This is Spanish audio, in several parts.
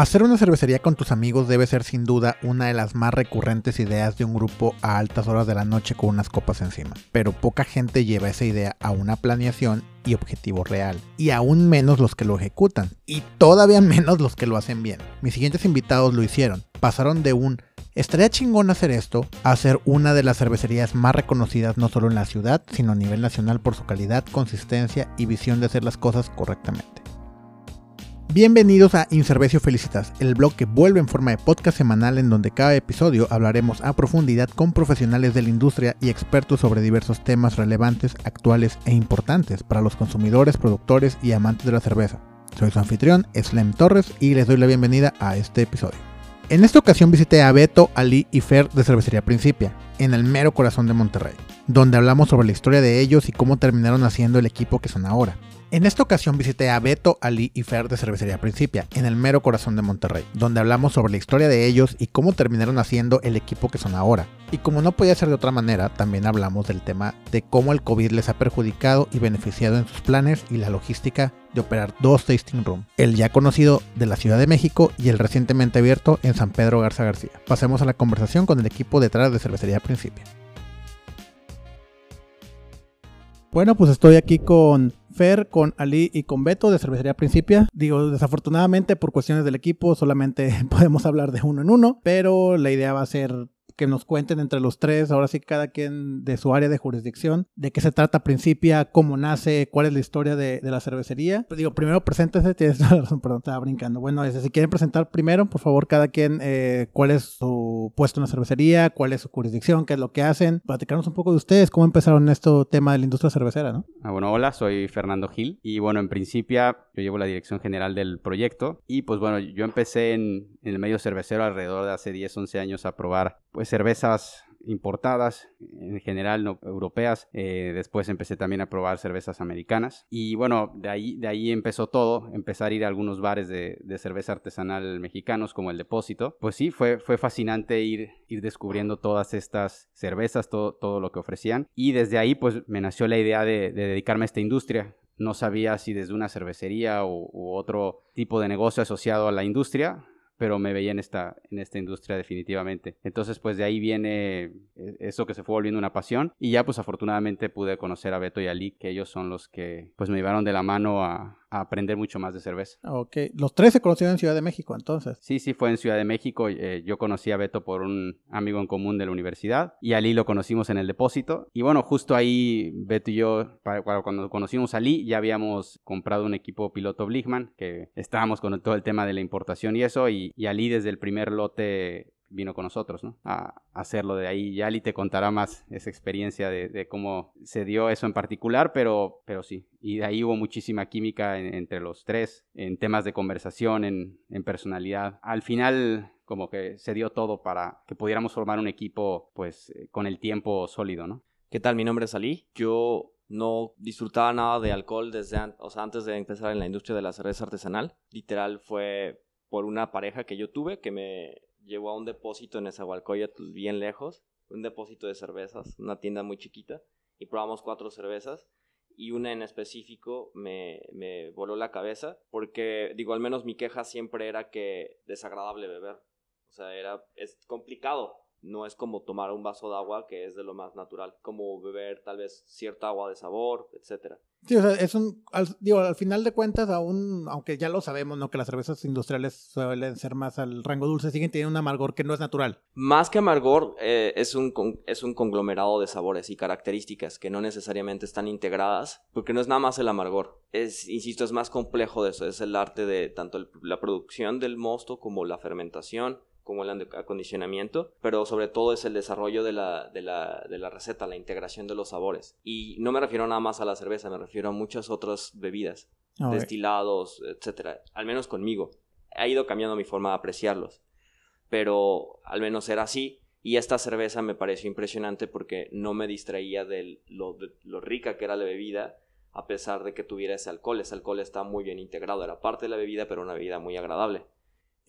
Hacer una cervecería con tus amigos debe ser sin duda una de las más recurrentes ideas de un grupo a altas horas de la noche con unas copas encima. Pero poca gente lleva esa idea a una planeación y objetivo real. Y aún menos los que lo ejecutan. Y todavía menos los que lo hacen bien. Mis siguientes invitados lo hicieron. Pasaron de un Estaría chingón hacer esto, a ser una de las cervecerías más reconocidas no solo en la ciudad, sino a nivel nacional por su calidad, consistencia y visión de hacer las cosas correctamente. Bienvenidos a Incervecio Felicitas, el blog que vuelve en forma de podcast semanal en donde cada episodio hablaremos a profundidad con profesionales de la industria y expertos sobre diversos temas relevantes, actuales e importantes para los consumidores, productores y amantes de la cerveza. Soy su anfitrión, Slem Torres, y les doy la bienvenida a este episodio. En esta ocasión visité a Beto, Ali y Fer de Cervecería Principia, en el mero corazón de Monterrey, donde hablamos sobre la historia de ellos y cómo terminaron haciendo el equipo que son ahora. En esta ocasión visité a Beto, Ali y Fer de Cervecería Principia, en el mero corazón de Monterrey, donde hablamos sobre la historia de ellos y cómo terminaron haciendo el equipo que son ahora. Y como no podía ser de otra manera, también hablamos del tema de cómo el COVID les ha perjudicado y beneficiado en sus planes y la logística de operar dos tasting room, el ya conocido de la Ciudad de México y el recientemente abierto en San Pedro Garza García. Pasemos a la conversación con el equipo detrás de Cervecería Principia. Bueno, pues estoy aquí con Con Ali y con Beto de Cervecería Principia. Digo, desafortunadamente por cuestiones del equipo solamente podemos hablar de uno en uno, pero la idea va a ser que nos cuenten entre los tres, ahora sí cada quien de su área de jurisdicción, de qué se trata Principia, cómo nace, cuál es la historia de, la cervecería. Pues digo, primero preséntense, tienes la razón, perdón, estaba brincando. Bueno, es, si quieren presentar primero, por favor, cada quien, eh, cuál es su puesto en la cervecería, cuál es su jurisdicción, qué es lo que hacen. Platicarnos un poco de ustedes, cómo empezaron en este tema de la industria cervecera, ¿no? Ah, bueno, hola, soy Fernando Gil y bueno, en Principia yo llevo la dirección general del proyecto y pues bueno, yo empecé en, en el medio cervecero alrededor de hace 10, 11 años a probar pues cervezas importadas, en general no europeas. Eh, después empecé también a probar cervezas americanas. Y bueno, de ahí, de ahí empezó todo, empezar a ir a algunos bares de, cerveza artesanal mexicanos como el Depósito. Pues sí, fue, fue fascinante ir, ir descubriendo todas estas cervezas, todo, todo lo que ofrecían. Y desde ahí pues me nació la idea de, dedicarme a esta industria. No sabía si desde una cervecería u otro tipo de negocio asociado a la industria, pero me veía en esta, en esta industria definitivamente. Entonces, pues de ahí viene eh, eso que se fue volviendo una pasión y ya pues afortunadamente pude conocer a Beto y a Lee, que ellos son los que pues me llevaron de la mano a, a aprender mucho más de cerveza. Ok, los tres se conocieron en Ciudad de México entonces. Sí, sí, fue en Ciudad de México. Eh, yo conocí a Beto por un amigo en común de la universidad y a Lee lo conocimos en el depósito. Y bueno, justo ahí Beto y yo, cuando conocimos a Lee, ya habíamos comprado un equipo piloto Bligman, que estábamos con todo el tema de la importación y eso, y, y a Lee desde el primer lote vino con nosotros, ¿no? A, hacerlo de ahí. Yali te contará más esa experiencia de, cómo se dio eso en particular, pero, pero sí. Y de ahí hubo muchísima química entre los tres, en temas de conversación, en, personalidad. Al final, como que se dio todo para que pudiéramos formar un equipo, pues, eh, con el tiempo sólido, ¿no? ¿Qué tal? Mi nombre es Ali. Yo no disfrutaba nada de alcohol desde antes de empezar en la industria de la cerveza artesanal. Literal fue por una pareja que yo tuve que me llevó a un depósito en Esahualcoyotl bien lejos, un depósito de cervezas, una tienda muy chiquita, y probamos cuatro cervezas y una en específico me, me voló la cabeza porque, digo, al menos mi queja siempre era que desagradable beber. O sea, era, es complicado no es como tomar un vaso de agua que es de lo más natural, como beber tal vez cierta agua de sabor, etcétera. Sí, o sea, es un, al, digo, al final de cuentas, aún, aunque ya lo sabemos, ¿no? Que las cervezas industriales suelen ser más al rango dulce, siguen teniendo un amargor que no es natural. Más que amargor, eh, es, un, es un conglomerado de sabores y características que no necesariamente están integradas, porque no es nada más el amargor. Es, insisto, es más complejo de eso, es el arte de tanto la producción del mosto como la fermentación, como el acondicionamiento, pero sobre todo es el desarrollo de la, de, la, de la receta, la integración de los sabores. Y no me refiero nada más a la cerveza, me refiero a muchas otras bebidas, destilados, etcétera. Al menos conmigo. Ha ido cambiando mi forma de apreciarlos, pero al menos era así. Y esta cerveza me pareció impresionante porque no me distraía de lo, de lo rica que era la bebida, a pesar de que tuviera ese alcohol. Ese alcohol está muy bien integrado, era parte de la bebida, pero una bebida muy agradable.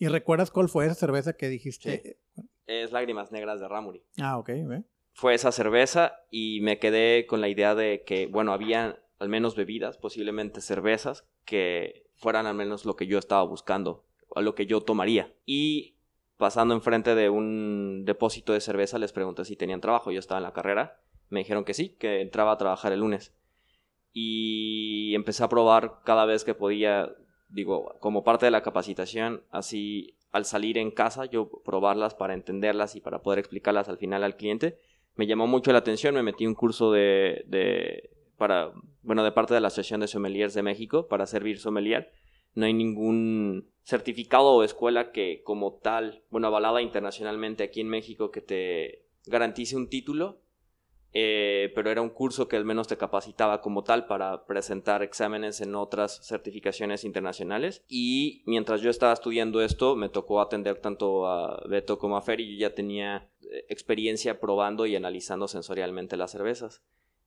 ¿Y recuerdas cuál fue esa cerveza que dijiste? Es Lágrimas Negras de Ramuri. Ah, ok. Fue esa cerveza y me quedé con la idea de que, bueno, había al menos bebidas, posiblemente cervezas, que fueran al menos lo que yo estaba buscando lo que yo tomaría. Y pasando enfrente de un depósito de cerveza les pregunté si tenían trabajo. Yo estaba en la carrera. Me dijeron que sí, que entraba a trabajar el lunes. Y empecé a probar cada vez que podía, digo, como parte de la capacitación, así al salir en casa, yo probarlas para entenderlas y para poder explicarlas al final al cliente. Me llamó mucho la atención, me metí un curso de, de para, bueno, de parte de la Asociación de Sommeliers de México para servir sommelier. No hay ningún certificado o escuela que como tal, bueno, avalada internacionalmente aquí en México que te garantice un título eh, pero era un curso que al menos te capacitaba como tal para presentar exámenes en otras certificaciones internacionales. Y mientras yo estaba estudiando esto, me tocó atender tanto a Beto como a Fer y yo ya tenía eh, experiencia probando y analizando sensorialmente las cervezas.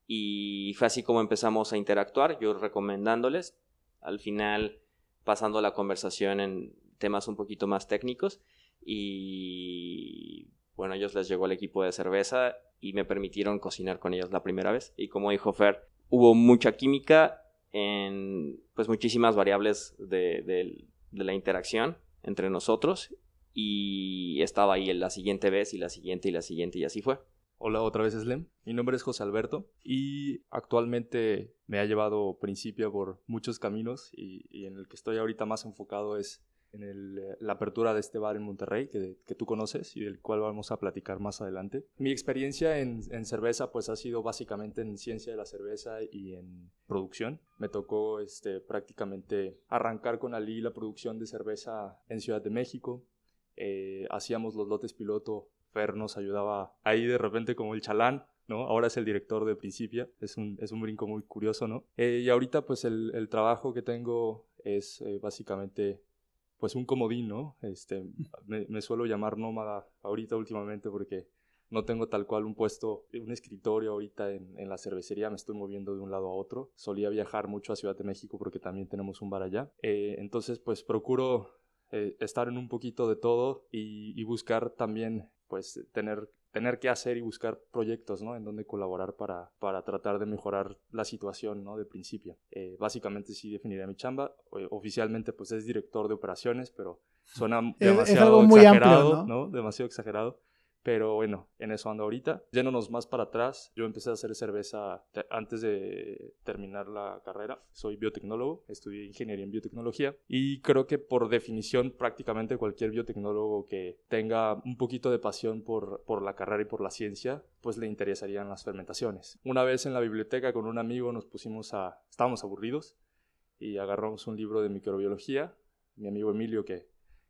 Y fue así como empezamos a interactuar, yo recomendándoles, al final pasando la conversación en temas un poquito más técnicos y bueno, ellos les llegó el equipo de cerveza y me permitieron cocinar con ellos la primera vez. Y como dijo Fer, hubo mucha química en pues muchísimas variables de, la interacción entre nosotros y estaba ahí la siguiente vez y la siguiente y la siguiente y así fue. Hola, otra vez Slem. Mi nombre es José Alberto y actualmente me ha llevado Principia por muchos caminos y, y en el que estoy ahorita más enfocado es en eh, la apertura de este bar en Monterrey, que, que, tú conoces y del cual vamos a platicar más adelante. Mi experiencia en, en, cerveza pues ha sido básicamente en ciencia de la cerveza y en producción. Me tocó este, prácticamente arrancar con Ali la producción de cerveza en Ciudad de México. Eh, hacíamos los lotes piloto, Fer nos ayudaba ahí de repente como el chalán, ¿no? Ahora es el director de Principia, es un, es un brinco muy curioso, ¿no? Eh, y ahorita pues el, el, trabajo que tengo es básicamente pues un comodín, ¿no? Este, me, suelo llamar nómada ahorita últimamente porque no tengo tal cual un puesto, un escritorio ahorita en, la cervecería, me estoy moviendo de un lado a otro. Solía viajar mucho a Ciudad de México porque también tenemos un bar allá. Eh, entonces, pues procuro eh, estar en un poquito de todo y, y buscar también, pues, tener tener que hacer y buscar proyectos, ¿no? En donde colaborar para, para tratar de mejorar la situación, ¿no? De principio. Eh, básicamente sí definiría mi chamba. Oficialmente pues es director de operaciones, pero suena demasiado exagerado, ¿no? Demasiado exagerado. Pero bueno, en eso ando ahorita. Yéndonos más para atrás, yo empecé a hacer cerveza antes de terminar la carrera. Soy biotecnólogo, estudié ingeniería en biotecnología y creo que por definición prácticamente cualquier biotecnólogo que tenga un poquito de pasión por, por la carrera y por la ciencia, pues le interesarían las fermentaciones. Una vez en la biblioteca con un amigo nos pusimos a... estábamos aburridos y agarramos un libro de microbiología. Mi amigo Emilio, que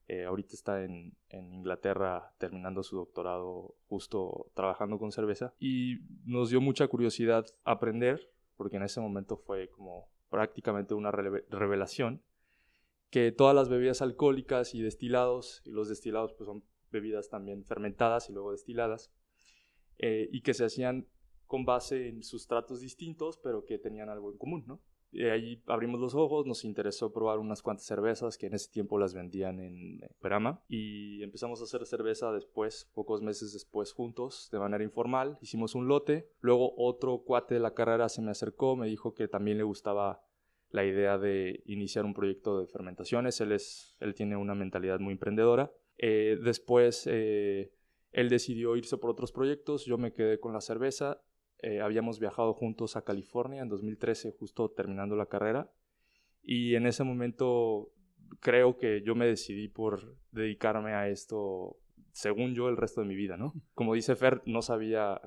eh, ahorita está en, Inglaterra terminando su doctorado, justo trabajando con cerveza. Y nos dio mucha curiosidad aprender, porque en ese momento fue como prácticamente una revelación, que todas las bebidas alcohólicas y destilados, y los destilados pues son bebidas también fermentadas y luego destiladas, eh, y que se hacían con base en sustratos distintos, pero que tenían algo en común, ¿no? Y ahí abrimos los ojos, nos interesó probar unas cuantas cervezas que en ese tiempo las vendían en Perama y empezamos a hacer cerveza después, pocos meses después juntos, de manera informal. Hicimos un lote, luego otro cuate de la carrera se me acercó, me dijo que también le gustaba la idea de iniciar un proyecto de fermentaciones, él, es, él tiene una mentalidad muy emprendedora. Eh, después eh, él decidió irse por otros proyectos, yo me quedé con la cerveza eh, habíamos viajado juntos a California en 2013, justo terminando la carrera. Y en ese momento creo que yo me decidí por dedicarme a esto, según yo, el resto de mi vida, ¿no? Como dice Fer, no sabía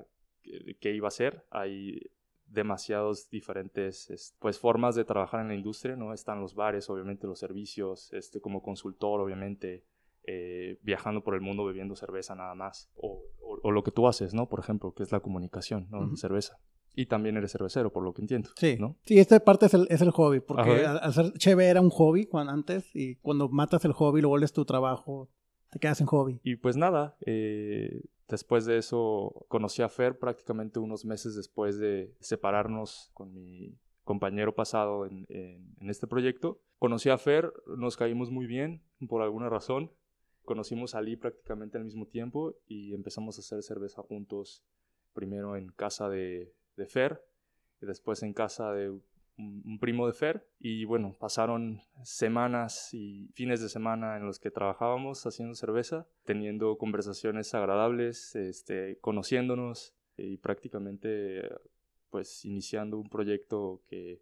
qué iba a ser. Hay demasiados diferentes pues formas de trabajar en la industria, ¿no? Están los bares, obviamente los servicios, este como consultor, obviamente eh, viajando por el mundo bebiendo cerveza nada más. O, lo que tú haces, ¿no? Por ejemplo, que es la comunicación, ¿no? Cerveza. Y también eres cervecero, por lo que entiendo. Sí, ¿no? sí esta parte es el, es el hobby, porque al, ser chévere era un hobby cuando, antes y cuando matas el hobby, lo vuelves tu trabajo, te quedas en hobby. Y pues nada, eh, después de eso conocí a Fer prácticamente unos meses después de separarnos con mi compañero pasado en, en este proyecto. Conocí a Fer, nos caímos muy bien por alguna razón conocimos a Ali prácticamente al mismo tiempo y empezamos a hacer cerveza juntos, primero en casa de, Fer y después en casa de un, primo de Fer. Y bueno, pasaron semanas y fines de semana en los que trabajábamos haciendo cerveza, teniendo conversaciones agradables, este, conociéndonos y prácticamente pues iniciando un proyecto que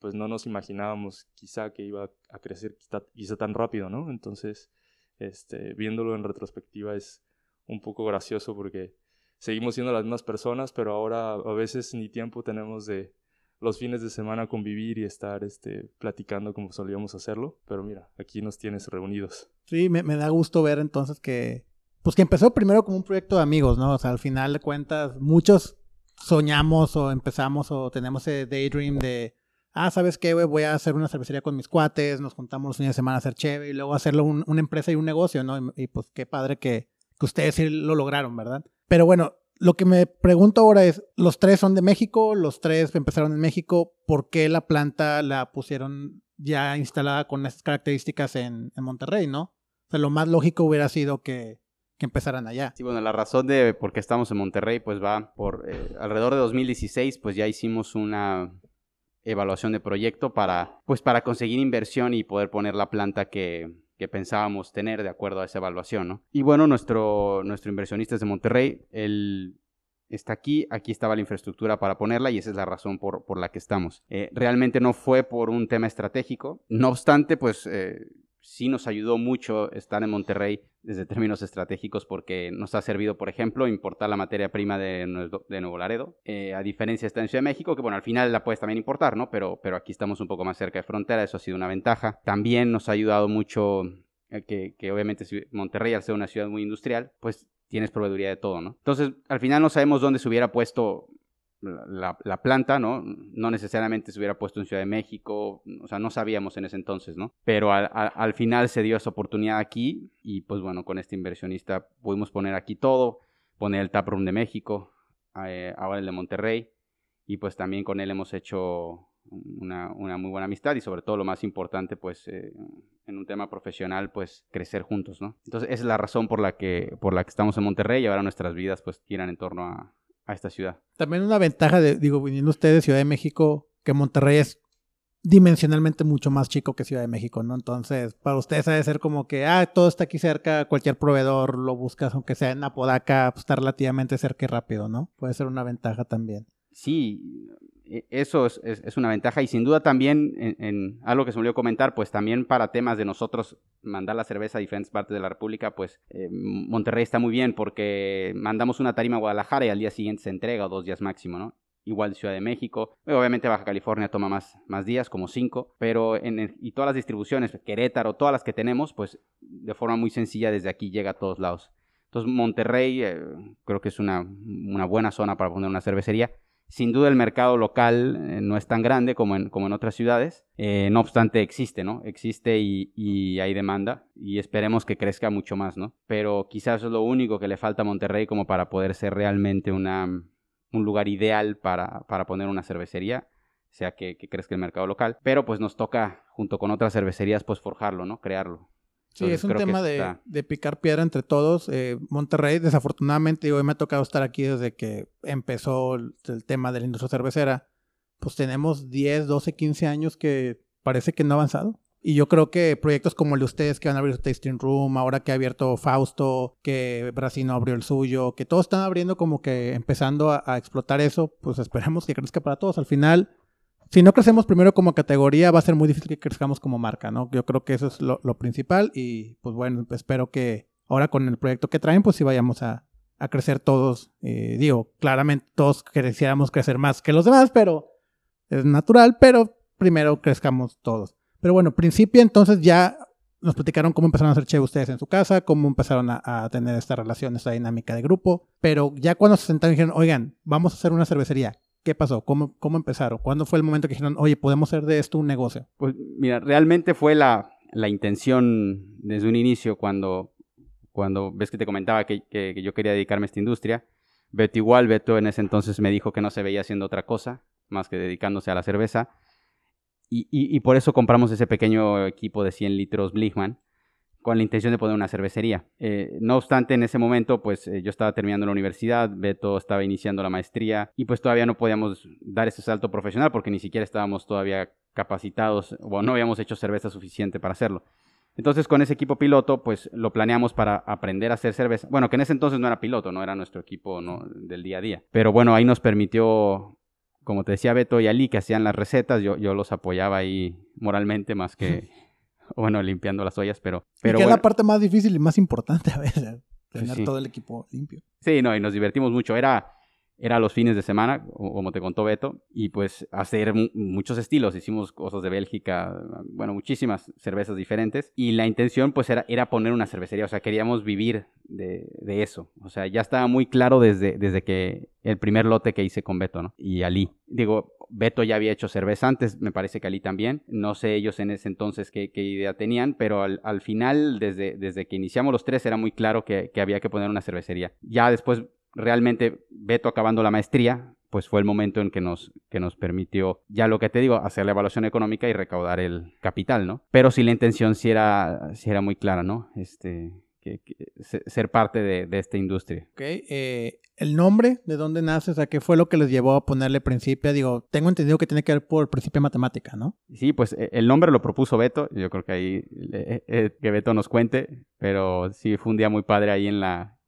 pues no nos imaginábamos quizá que iba a crecer quizá, tan rápido, ¿no? Entonces, este, viéndolo en retrospectiva es un poco gracioso porque seguimos siendo las mismas personas, pero ahora a veces ni tiempo tenemos de los fines de semana convivir y estar este, platicando como solíamos hacerlo. Pero mira, aquí nos tienes reunidos. Sí, me, me da gusto ver entonces que, pues que empezó primero como un proyecto de amigos, ¿no? O sea, al final de cuentas, muchos soñamos o empezamos o tenemos ese daydream de, ah, ¿sabes qué, güey? Voy a hacer una cervecería con mis cuates, nos juntamos los fines de semana a hacer chévere y luego hacerlo una empresa y un negocio, ¿no? Y, pues qué padre que, que ustedes sí lo lograron, ¿verdad? Pero bueno, lo que me pregunto ahora es, los tres son de México, los tres empezaron en México, ¿por qué la planta la pusieron ya instalada con estas características en, en Monterrey, ¿no? O sea, lo más lógico hubiera sido que que empezaran allá. Sí, bueno, la razón de por qué estamos en Monterrey, pues va por eh, alrededor de 2016, pues ya hicimos una evaluación de proyecto para, pues para conseguir inversión y poder poner la planta que, que pensábamos tener de acuerdo a esa evaluación, ¿no? Y bueno, nuestro, nuestro inversionista es de Monterrey, él está aquí, aquí estaba la infraestructura para ponerla y esa es la razón por, por la que estamos. Eh, realmente no fue por un tema estratégico, no obstante, pues eh, sí nos ayudó mucho estar en Monterrey desde términos estratégicos porque nos ha servido, por ejemplo, importar la materia prima de, Nuevo Laredo, eh, a diferencia de estar en Ciudad de México, que bueno, al final la puedes también importar, ¿no? Pero, pero aquí estamos un poco más cerca de frontera, eso ha sido una ventaja. También nos ha ayudado mucho eh, que, que obviamente Monterrey, al ser una ciudad muy industrial, pues tienes proveeduría de todo, ¿no? Entonces, al final no sabemos dónde se hubiera puesto la, planta, ¿no? No necesariamente se hubiera puesto en Ciudad de México, o sea, no sabíamos en ese entonces, ¿no? Pero al, final se dio esa oportunidad aquí y pues bueno, con este inversionista pudimos poner aquí todo, poner el taproom de México, eh, ahora el de Monterrey y pues también con él hemos hecho una, muy buena amistad y sobre todo lo más importante pues eh, en un tema profesional pues crecer juntos, ¿no? Entonces es la razón por la que, por la que estamos en Monterrey y ahora nuestras vidas pues giran en torno a, a esta ciudad. También una ventaja de, digo, viniendo ustedes de Ciudad de México, que Monterrey es dimensionalmente mucho más chico que Ciudad de México, ¿no? Entonces, para ustedes ha de ser como que, ah, todo está aquí cerca, cualquier proveedor lo buscas, aunque sea en Apodaca, pues está relativamente cerca y rápido, ¿no? Puede ser una ventaja también. Sí, eso es, es, una ventaja y sin duda también en, algo que se me olvidó comentar, pues también para temas de nosotros mandar la cerveza a diferentes partes de la República, pues eh, Monterrey está muy bien porque mandamos una tarima a Guadalajara y al día siguiente se entrega o dos días máximo, ¿no? Igual Ciudad de México, obviamente Baja California toma más, más días, como cinco, pero en y todas las distribuciones, Querétaro, todas las que tenemos, pues de forma muy sencilla desde aquí llega a todos lados. Entonces Monterrey eh, creo que es una, una buena zona para poner una cervecería sin duda el mercado local eh, no es tan grande como en, como en otras ciudades, eh, no obstante existe, ¿no? Existe y, hay demanda y esperemos que crezca mucho más, ¿no? Pero quizás es lo único que le falta a Monterrey como para poder ser realmente una, un lugar ideal para, para poner una cervecería sea que, que, crezca el mercado local, pero pues nos toca junto con otras cervecerías pues forjarlo, ¿no? Crearlo. Sí, es un tema de, picar piedra entre todos. Eh, Monterrey, desafortunadamente, hoy me ha tocado estar aquí desde que empezó el, tema de la industria cervecera. Pues tenemos 10, 12, 15 años que parece que no ha avanzado. Y yo creo que proyectos como el de ustedes que van a abrir su tasting room, ahora que ha abierto Fausto, que Brasino abrió el suyo, que todos están abriendo como que empezando a, a explotar eso, pues esperemos que crezca para todos. Al final, si no crecemos primero como categoría, va a ser muy difícil que crezcamos como marca, ¿no? Yo creo que eso es lo, principal y pues bueno, espero que ahora con el proyecto que traen, pues sí vayamos a, crecer todos. Eh, digo, claramente todos quisiéramos crecer más que los demás, pero es natural, pero primero crezcamos todos. Pero bueno, principio entonces ya nos platicaron cómo empezaron a hacer che ustedes en su casa, cómo empezaron a, a, tener esta relación, esta dinámica de grupo, pero ya cuando se sentaron y dijeron, oigan, vamos a hacer una cervecería, ¿Qué pasó? ¿Cómo, ¿Cómo empezaron? ¿Cuándo fue el momento que dijeron, oye, podemos hacer de esto un negocio? Pues mira, realmente fue la, la intención desde un inicio cuando, cuando ves que te comentaba que, que, yo quería dedicarme a esta industria. Beto igual, Beto en ese entonces me dijo que no se veía haciendo otra cosa más que dedicándose a la cerveza. Y, y, y por eso compramos ese pequeño equipo de 100 litros Blichmann con la intención de poner una cervecería. Eh, no obstante, en ese momento, pues yo estaba terminando la universidad, Beto estaba iniciando la maestría y pues todavía no podíamos dar ese salto profesional porque ni siquiera estábamos todavía capacitados o no habíamos hecho cerveza suficiente para hacerlo. Entonces con ese equipo piloto, pues lo planeamos para aprender a hacer cerveza. Bueno, que en ese entonces no era piloto, no era nuestro equipo ¿no? del día a día. Pero bueno, ahí nos permitió, como te decía Beto y Ali, que hacían las recetas, yo, yo los apoyaba ahí moralmente más que, bueno, limpiando las ollas, pero... pero que es la parte más difícil y más importante a veces, tener todo el equipo limpio. Sí, no, y nos divertimos mucho. Era era los fines de semana, como te contó Beto, y pues hacer muchos estilos. Hicimos cosas de Bélgica, bueno, muchísimas cervezas diferentes. Y la intención pues era, era poner una cervecería, o sea, queríamos vivir de, eso. O sea, ya estaba muy claro desde, desde que el primer lote que hice con Beto, ¿no? Y Ali. Digo, Beto ya había hecho cerveza antes, me parece que Ali también. No sé ellos en ese entonces qué, idea tenían, pero al, al, final, desde, que iniciamos los tres, era muy claro que, había que poner una cervecería. Ya después realmente Beto acabando la maestría, pues fue el momento en que nos, que nos permitió, ya lo que te digo, hacer la evaluación económica y recaudar el capital, ¿no? Pero sí la intención sí era, era muy clara, ¿no? Este, que, ser parte de, esta industria. Ok, eh, el nombre, ¿de dónde nace? O sea, ¿qué fue lo que les llevó a ponerle principio? Digo, tengo entendido que tiene que ver por de matemática, ¿no? Sí, pues e, el nombre lo propuso Beto, yo creo que ahí que Beto nos cuente, pero sí fue un día muy padre ahí en la,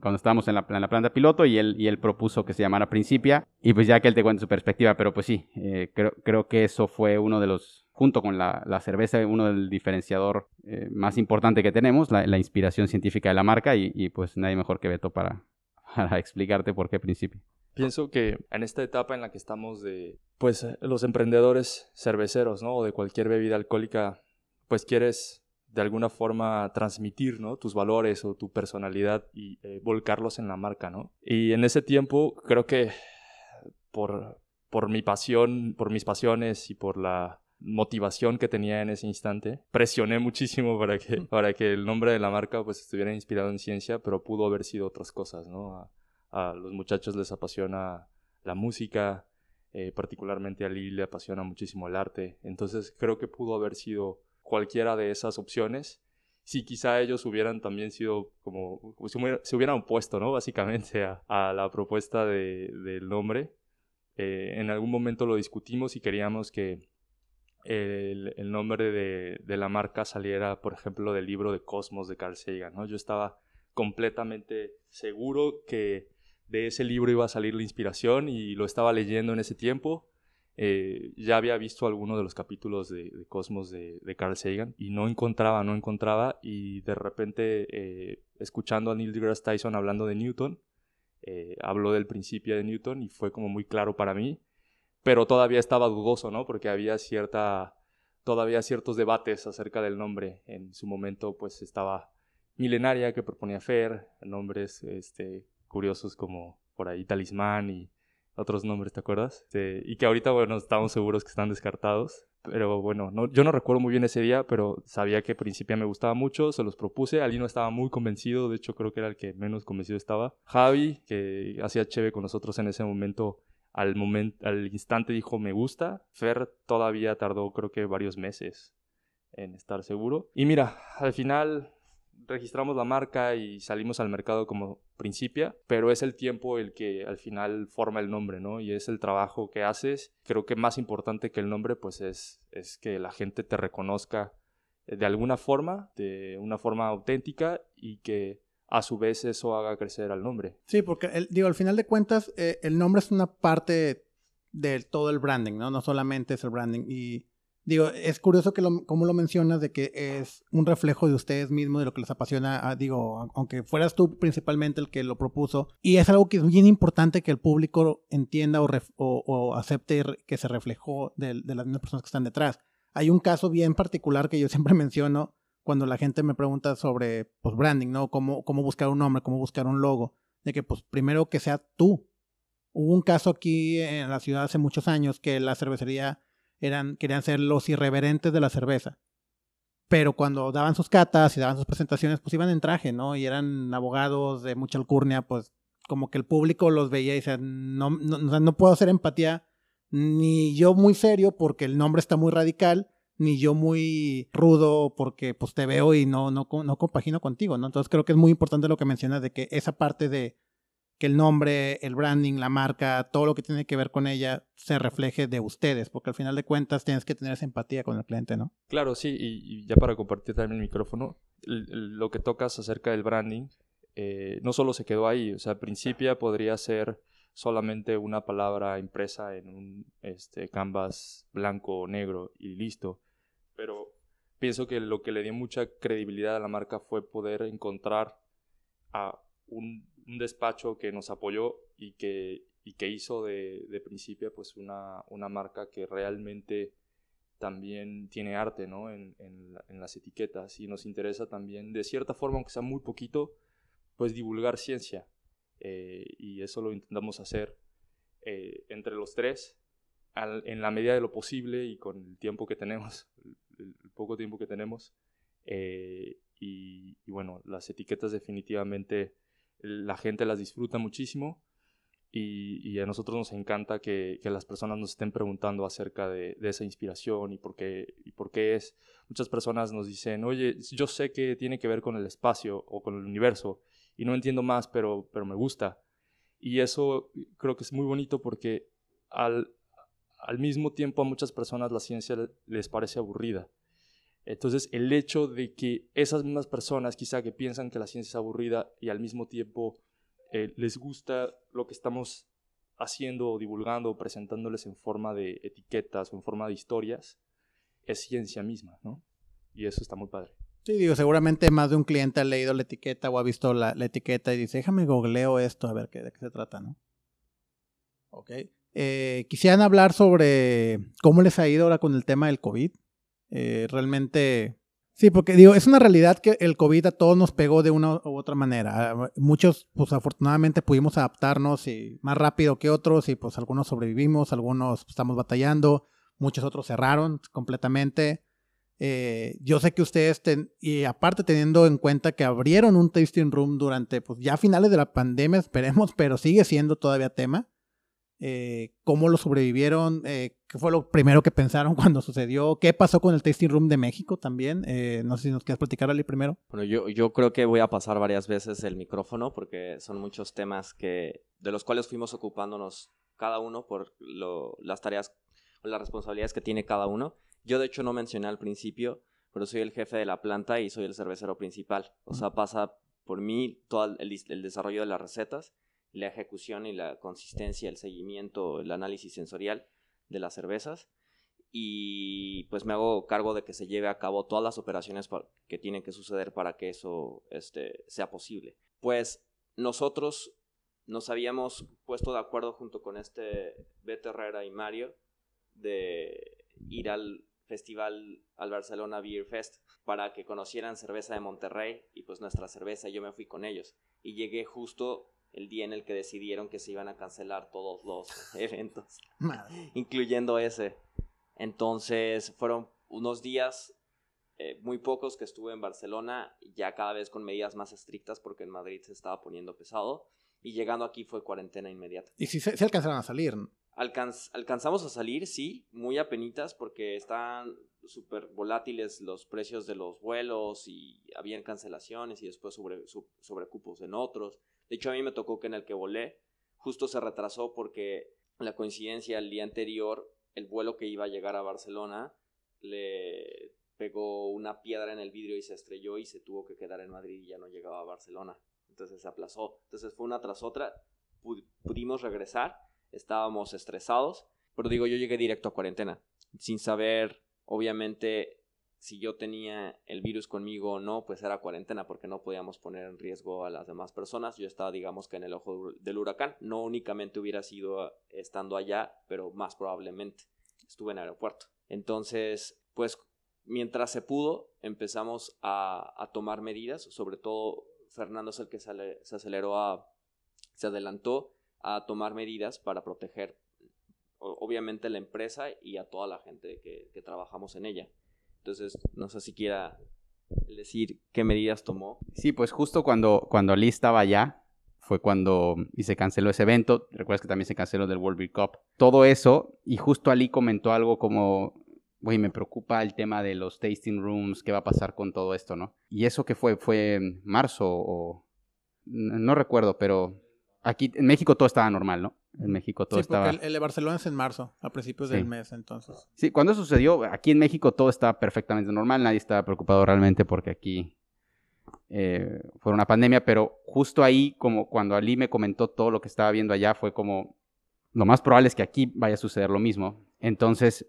cuando estábamos en la, planta piloto y él, y él propuso que se llamara Principia y pues ya que él te cuente su perspectiva, pero pues sí, eh, creo, creo que eso fue uno de los, junto con la, la cerveza, uno del diferenciador eh, más importante que tenemos, la, inspiración científica de la marca y, pues nadie mejor que Beto para, para explicarte por qué Principia. Pienso que en esta etapa en la que estamos de, pues los emprendedores cerveceros, ¿no? O de cualquier bebida alcohólica, pues quieres de alguna forma transmitir, ¿no? Tus valores o tu personalidad y eh, volcarlos en la marca, ¿no? Y en ese tiempo creo que por, por mi pasión, por mis pasiones y por la motivación que tenía en ese instante, presioné muchísimo para que, para que el nombre de la marca pues estuviera inspirado en ciencia, pero pudo haber sido otras cosas, ¿no? A, los muchachos les apasiona la música, eh, particularmente a Lee le apasiona muchísimo el arte, entonces creo que pudo haber sido cualquiera de esas opciones, si quizá ellos hubieran también sido como, se hubieran opuesto, ¿no? Básicamente a, la propuesta de, del nombre. Eh, en algún momento lo discutimos y queríamos que el, nombre de, de, la marca saliera, por ejemplo, del libro de Cosmos de Carl Sagan, ¿no? Yo estaba completamente seguro que de ese libro iba a salir la inspiración y lo estaba leyendo en ese tiempo eh, ya había visto algunos de los capítulos de, Cosmos de, Carl Sagan y no encontraba, no encontraba y de repente eh, escuchando a Neil deGrasse Tyson hablando de Newton, eh, habló del principio de Newton y fue como muy claro para mí, pero todavía estaba dudoso, ¿no? Porque había cierta, todavía ciertos debates acerca del nombre. En su momento pues estaba Milenaria que proponía Fer, nombres este, curiosos como por ahí Talismán y otros nombres, ¿te acuerdas? Este, y que ahorita, bueno, estamos seguros que están descartados. Pero bueno, no, yo no recuerdo muy bien ese día, pero sabía que Principia me gustaba mucho, se los propuse. Ali no estaba muy convencido, de hecho creo que era el que menos convencido estaba. Javi, que hacía cheve con nosotros en ese momento, al, momento, al instante dijo me gusta. Fer todavía tardó creo que varios meses en estar seguro. Y mira, al final registramos la marca y salimos al mercado como Principia, pero es el tiempo el que al final forma el nombre, ¿no? Y es el trabajo que haces. Creo que más importante que el nombre, pues es, es que la gente te reconozca de alguna forma, de una forma auténtica y que a su vez eso haga crecer al nombre. Sí, porque el, digo, al final de cuentas, eh, el nombre es una parte de todo el branding, ¿no? No solamente es el branding. Y Digo, es curioso que lo, como lo mencionas de que es un reflejo de ustedes mismos, de lo que les apasiona, ah, digo, aunque fueras tú principalmente el que lo propuso. Y es algo que es bien importante que el público entienda o, o, acepte que se reflejó de, de, las mismas personas que están detrás. Hay un caso bien particular que yo siempre menciono cuando la gente me pregunta sobre pues, branding, ¿no? Cómo, cómo buscar un nombre, cómo buscar un logo. De que, pues, primero que sea tú. Hubo un caso aquí en la ciudad hace muchos años que la cervecería eran, querían ser los irreverentes de la cerveza. Pero cuando daban sus catas y daban sus presentaciones, pues iban en traje, ¿no? Y eran abogados de mucha alcurnia, pues como que el público los veía y decía, no, no, no puedo hacer empatía, ni yo muy serio porque el nombre está muy radical, ni yo muy rudo porque pues te veo y no, no, no compagino contigo, ¿no? Entonces creo que es muy importante lo que mencionas de que esa parte de que el nombre, el branding, la marca, todo lo que tiene que ver con ella se refleje de ustedes, porque al final de cuentas tienes que tener esa empatía con el cliente, ¿no? Claro, sí, y, ya para compartir también el micrófono, lo que tocas acerca del branding, eh, no solo se quedó ahí, o sea, Principia podría ser solamente una palabra impresa en un este, canvas blanco o negro y listo, pero pienso que lo que le dio mucha credibilidad a la marca fue poder encontrar a un despacho que nos apoyó y que, y que hizo de, de principio pues una, una, marca que realmente también tiene arte ¿no? en, en, las etiquetas. Y nos interesa también de cierta forma, aunque sea muy poquito, pues divulgar ciencia. Eh, y eso lo intentamos hacer eh, entre los tres en la medida de lo posible y con el tiempo que tenemos, el, poco tiempo que tenemos. Eh, y, bueno, las etiquetas definitivamente la gente las disfruta muchísimo y, a nosotros nos encanta que, las personas nos estén preguntando acerca de, esa inspiración y por, qué, y por qué es. Muchas personas nos dicen, oye, yo sé que tiene que ver con el espacio o con el universo y no entiendo más, pero, pero me gusta. Y eso creo que es muy bonito porque al, al mismo tiempo a muchas personas la ciencia les parece aburrida. Entonces, el hecho de que esas mismas personas quizá que piensan que la ciencia es aburrida y al mismo tiempo eh, les gusta lo que estamos haciendo o divulgando o presentándoles en forma de etiquetas o en forma de historias, es ciencia misma, ¿no? Y eso está muy padre. Sí, digo, seguramente más de un cliente ha leído la etiqueta o ha visto la, etiqueta y dice, déjame googleo esto a ver qué, de qué se trata, ¿no? Ok. Eh, quisieran hablar sobre cómo les ha ido ahora con el tema del COVID. Eh, realmente, sí, porque digo, es una realidad que el COVID a todos nos pegó de una u otra manera. Ah, muchos, pues afortunadamente pudimos adaptarnos y más rápido que otros y pues algunos sobrevivimos, algunos estamos batallando, muchos otros cerraron completamente. Eh, yo sé que ustedes, y aparte teniendo en cuenta que abrieron un tasting room durante, pues ya finales de la pandemia, esperemos, pero sigue siendo todavía tema. Eh, cómo lo sobrevivieron, eh, qué fue lo primero que pensaron cuando sucedió, qué pasó con el Tasting Room de México también. Eh, no sé si nos quieres platicar, Ali, primero. Bueno, yo, yo creo que voy a pasar varias veces el micrófono porque son muchos temas que, de los cuales fuimos ocupándonos cada uno por lo, las tareas o las responsabilidades que tiene cada uno. Yo, de hecho, no mencioné al principio, pero soy el jefe de la planta y soy el cervecero principal. O sea, pasa por mí todo el, el desarrollo de las recetas la ejecución y la consistencia, el seguimiento, el análisis sensorial de las cervezas. Y pues me hago cargo de que se lleve a cabo todas las operaciones que tienen que suceder para que eso este, sea posible. Pues nosotros nos habíamos puesto de acuerdo junto con este Beto Herrera y Mario de ir al festival al Barcelona Beer Fest para que conocieran cerveza de Monterrey y pues nuestra cerveza yo me fui con ellos y llegué justo el día en el que decidieron que se iban a cancelar todos los eventos, incluyendo ese. Entonces fueron unos días, eh, muy pocos que estuve en Barcelona, ya cada vez con medidas más estrictas porque en Madrid se estaba poniendo pesado. Y llegando aquí fue cuarentena inmediata. ¿Y si se, alcanzaron a salir? alcanzamos a salir, sí, muy apenitas porque están súper volátiles los precios de los vuelos y habían cancelaciones y después sobre, sobrecupos en otros. De hecho, a mí me tocó que en el que volé, justo se retrasó porque la coincidencia el día anterior, el vuelo que iba a llegar a Barcelona, le pegó una piedra en el vidrio y se estrelló y se tuvo que quedar en Madrid y ya no llegaba a Barcelona. Entonces se aplazó. Entonces fue una tras otra. pudimos regresar, estábamos estresados, pero digo, yo llegué directo a cuarentena, sin saber, obviamente, si yo tenía el virus conmigo o no, pues era cuarentena porque no podíamos poner en riesgo a las demás personas. Yo estaba, digamos que en el ojo del huracán. No únicamente hubiera sido estando allá, pero más probablemente estuve en el aeropuerto. Entonces, pues mientras se pudo, empezamos a, tomar medidas. Sobre todo, Fernando es el que se, aceleró a, se adelantó a tomar medidas para proteger obviamente la empresa y a toda la gente que trabajamos en ella. Entonces, no sé si quiera decir qué medidas tomó. Sí, pues justo cuando, cuando Ali estaba allá, fue cuando y se canceló ese evento. Recuerdas que también se canceló del World Beer Cup. Todo eso, y justo Ali comentó algo como güey, me preocupa el tema de los tasting rooms, qué va a pasar con todo esto, ¿no? Y eso que fue, fue en marzo o... No recuerdo, pero aquí en México todo estaba normal, ¿no? En México todo sí, estaba... el, de Barcelona es en marzo, a principios del mes, entonces. Sí, cuando sucedió, aquí en México todo estaba perfectamente normal, nadie estaba preocupado realmente porque aquí eh, fue una pandemia, pero justo ahí, como cuando Ali me comentó todo lo que estaba viendo allá, fue como, lo más probable es que aquí vaya a suceder lo mismo. Entonces,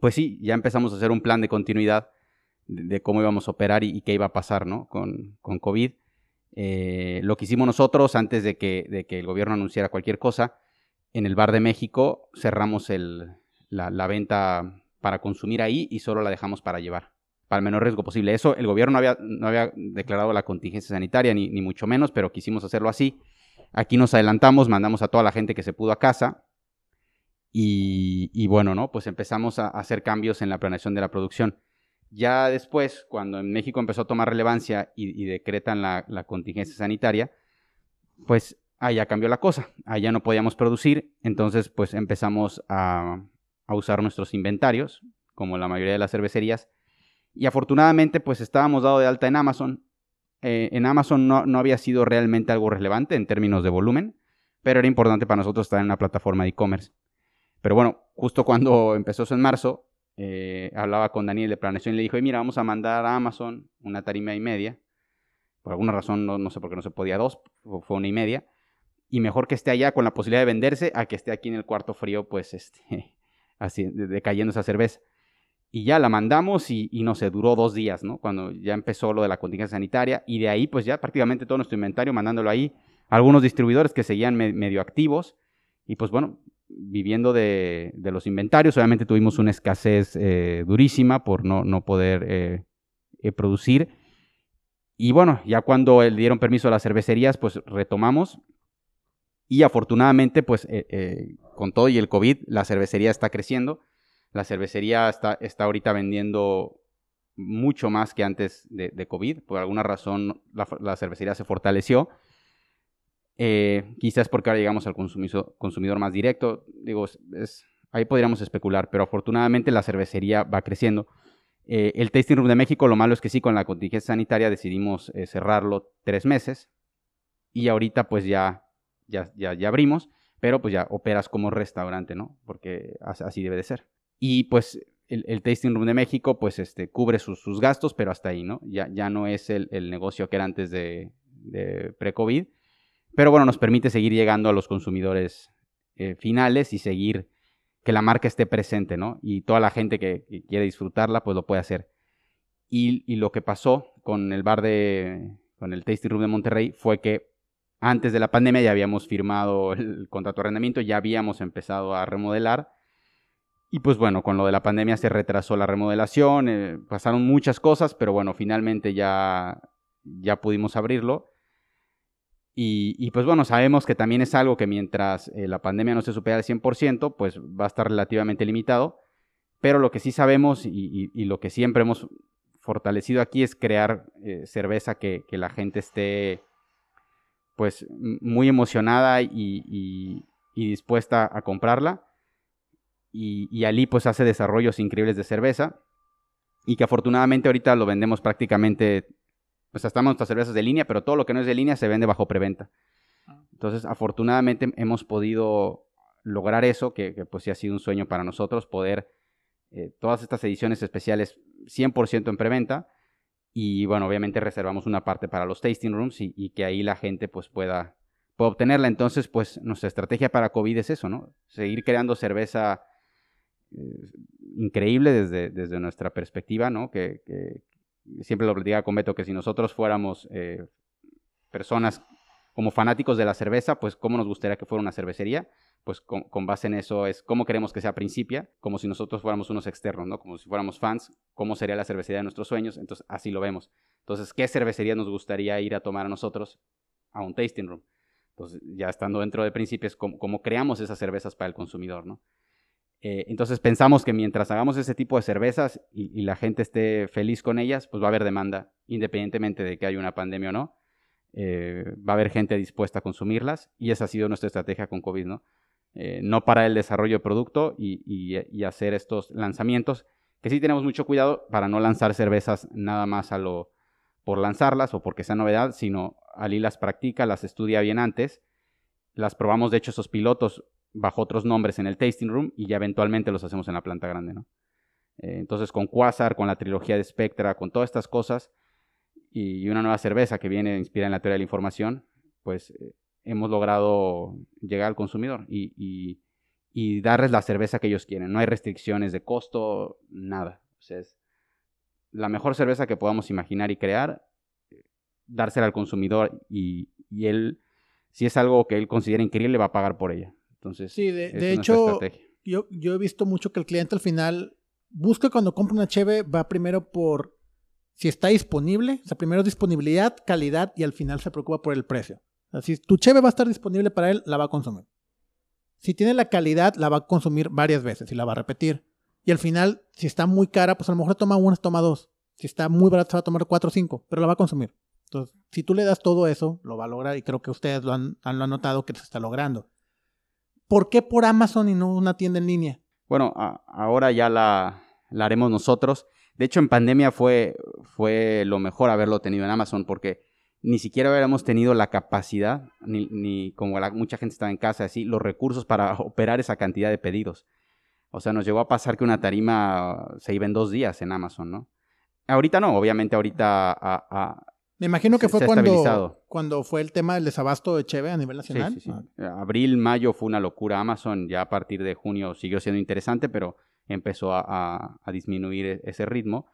pues sí, ya empezamos a hacer un plan de continuidad de, cómo íbamos a operar y, qué iba a pasar, ¿no? Con, con COVID. Eh, lo que hicimos nosotros antes de que, el gobierno anunciara cualquier cosa, en el Bar de México cerramos la, venta para consumir ahí y solo la dejamos para llevar, para el menor riesgo posible. Eso el gobierno no había, no había declarado la contingencia sanitaria, ni, mucho menos, pero quisimos hacerlo así. Aquí nos adelantamos, mandamos a toda la gente que se pudo a casa y, bueno, ¿no? Pues empezamos a hacer cambios en la planeación de la producción. Ya después, cuando en México empezó a tomar relevancia y, decretan la, contingencia sanitaria, pues allá cambió la cosa. Allá no podíamos producir, entonces pues empezamos a, usar nuestros inventarios, como la mayoría de las cervecerías. Y afortunadamente pues estábamos dado de alta en Amazon. Eh, en Amazon no, no, había sido realmente algo relevante en términos de volumen, pero era importante para nosotros estar en una plataforma de e-commerce. Pero bueno, justo cuando empezó eso en marzo, eh, hablaba con Daniel de planeación y le dijo, mira, vamos a mandar a Amazon una tarima y media. Por alguna razón, no, sé por qué no se podía dos, fue una y media. Y mejor que esté allá con la posibilidad de venderse a que esté aquí en el cuarto frío, pues, este, así, decayendo esa cerveza. Y ya la mandamos y, no sé, duró dos días, ¿no? Cuando ya empezó lo de la contingencia sanitaria. Y de ahí, pues ya prácticamente todo nuestro inventario mandándolo ahí. Algunos distribuidores que seguían medio activos. Y pues bueno, viviendo de, los inventarios. Obviamente tuvimos una escasez eh, durísima por no, no poder eh, eh, producir. Y bueno, ya cuando le dieron permiso a las cervecerías, pues retomamos. Y afortunadamente, pues con todo y el COVID, la cervecería está creciendo. La cervecería está, está ahorita vendiendo mucho más que antes de, COVID. Por alguna razón, la, la cervecería se fortaleció. Eh, quizás porque ahora llegamos al consumidor, más directo. Digo, ahí podríamos especular, pero afortunadamente la cervecería va creciendo. Eh, el Tasting Room de México, lo malo es que sí, con la contingencia sanitaria decidimos eh, cerrarlo tres meses y ahorita pues ya, ya, ya, abrimos, pero pues ya operas como restaurante, ¿no? Porque así debe de ser. Y pues el, Tasting Room de México pues este, cubre sus, gastos, pero hasta ahí, ¿no? Ya, ya no es el, negocio que era antes de, de pre-COVID pero bueno, nos permite seguir llegando a los consumidores eh, finales y seguir que la marca esté presente, ¿no? Y toda la gente que, quiere disfrutarla, pues lo puede hacer. Y, lo que pasó con el bar de, con el Tasty Room de Monterrey fue que antes de la pandemia ya habíamos firmado el contrato de arrendamiento, ya habíamos empezado a remodelar. Y pues bueno, con lo de la pandemia se retrasó la remodelación, eh, pasaron muchas cosas, pero bueno, finalmente ya, ya pudimos abrirlo. Y, pues bueno, sabemos que también es algo que mientras eh, la pandemia no se supera al 100%, pues va a estar relativamente limitado. Pero lo que sí sabemos y, lo que siempre hemos fortalecido aquí es crear eh, cerveza que, la gente esté pues muy emocionada y, dispuesta a comprarla. Y, Ali pues hace desarrollos increíbles de cerveza y que afortunadamente ahorita lo vendemos prácticamente pues estamos nuestras cervezas de línea, pero todo lo que no es de línea se vende bajo preventa. Ah. Entonces, afortunadamente hemos podido lograr eso, que, pues sí ha sido un sueño para nosotros, poder eh, todas estas ediciones especiales 100% en preventa. Y bueno, obviamente reservamos una parte para los tasting rooms y, que ahí la gente pues pueda, pueda, obtenerla. Entonces, pues nuestra estrategia para COVID es eso, ¿no? Seguir creando cerveza eh, increíble desde, desde nuestra perspectiva, ¿no? Que, que, siempre lo platicaba con que si nosotros fuéramos eh, personas como fanáticos de la cerveza, pues cómo nos gustaría que fuera una cervecería, pues con, base en eso es cómo queremos que sea Principia, como si nosotros fuéramos unos externos, ¿no? Como si fuéramos fans, cómo sería la cervecería de nuestros sueños, entonces así lo vemos. Entonces, ¿qué cervecería nos gustaría ir a tomar a nosotros a un tasting room? Entonces, ya estando dentro de Principia es cómo creamos esas cervezas para el consumidor, ¿no? Eh, entonces pensamos que mientras hagamos ese tipo de cervezas y, la gente esté feliz con ellas, pues va a haber demanda, independientemente de que haya una pandemia o no. Eh, va a haber gente dispuesta a consumirlas y esa ha sido nuestra estrategia con COVID, ¿no? eh, no parar el desarrollo de producto y, hacer estos lanzamientos, que sí tenemos mucho cuidado para no lanzar cervezas nada más a lo por lanzarlas o porque sea novedad, sino Ali las practica, las estudia bien antes, las probamos de hecho esos pilotos bajo otros nombres en el tasting room y ya eventualmente los hacemos en la planta grande, ¿no? Eh, entonces con Quasar, con la trilogía de Spectra, con todas estas cosas y una nueva cerveza que viene inspirada en la teoría de la información, pues eh, hemos logrado llegar al consumidor y, darles la cerveza que ellos quieren. No hay restricciones de costo, nada. O sea, es la mejor cerveza que podamos imaginar y crear, dársela al consumidor y, él, si es algo que él considera increíble, va a pagar por ella. Entonces, sí, de, hecho, yo, yo he visto mucho que el cliente al final busca cuando compra una cheve, va primero por si está disponible, o sea, primero disponibilidad, calidad y al final se preocupa por el precio. Si tu cheve va a estar disponible para él, la va a consumir. Si tiene la calidad, la va a consumir varias veces y la va a repetir. Y al final, si está muy cara, pues a lo mejor toma una, toma dos. Si está muy barata, se va a tomar cuatro o cinco, pero la va a consumir. Entonces, si tú le das todo eso, lo va a lograr y creo que ustedes lo han, lo han notado que se está logrando. ¿Por qué por Amazon y no una tienda en línea? Bueno, ahora ya la, la, haremos nosotros. De hecho, en pandemia fue, fue lo mejor haberlo tenido en Amazon porque ni siquiera hubiéramos tenido la capacidad, ni, ni como mucha gente estaba en casa, así, los recursos para operar esa cantidad de pedidos. O sea, nos llegó a pasar que una tarima se iba en dos días en Amazon, ¿no? Ahorita no, obviamente ahorita... Me imagino que fue cuando, cuando fue el tema del desabasto de Cheve a nivel nacional. Sí, sí, sí. Abril, mayo fue una locura. Amazon ya a partir de junio siguió siendo interesante, pero empezó a, a disminuir e-, ese ritmo.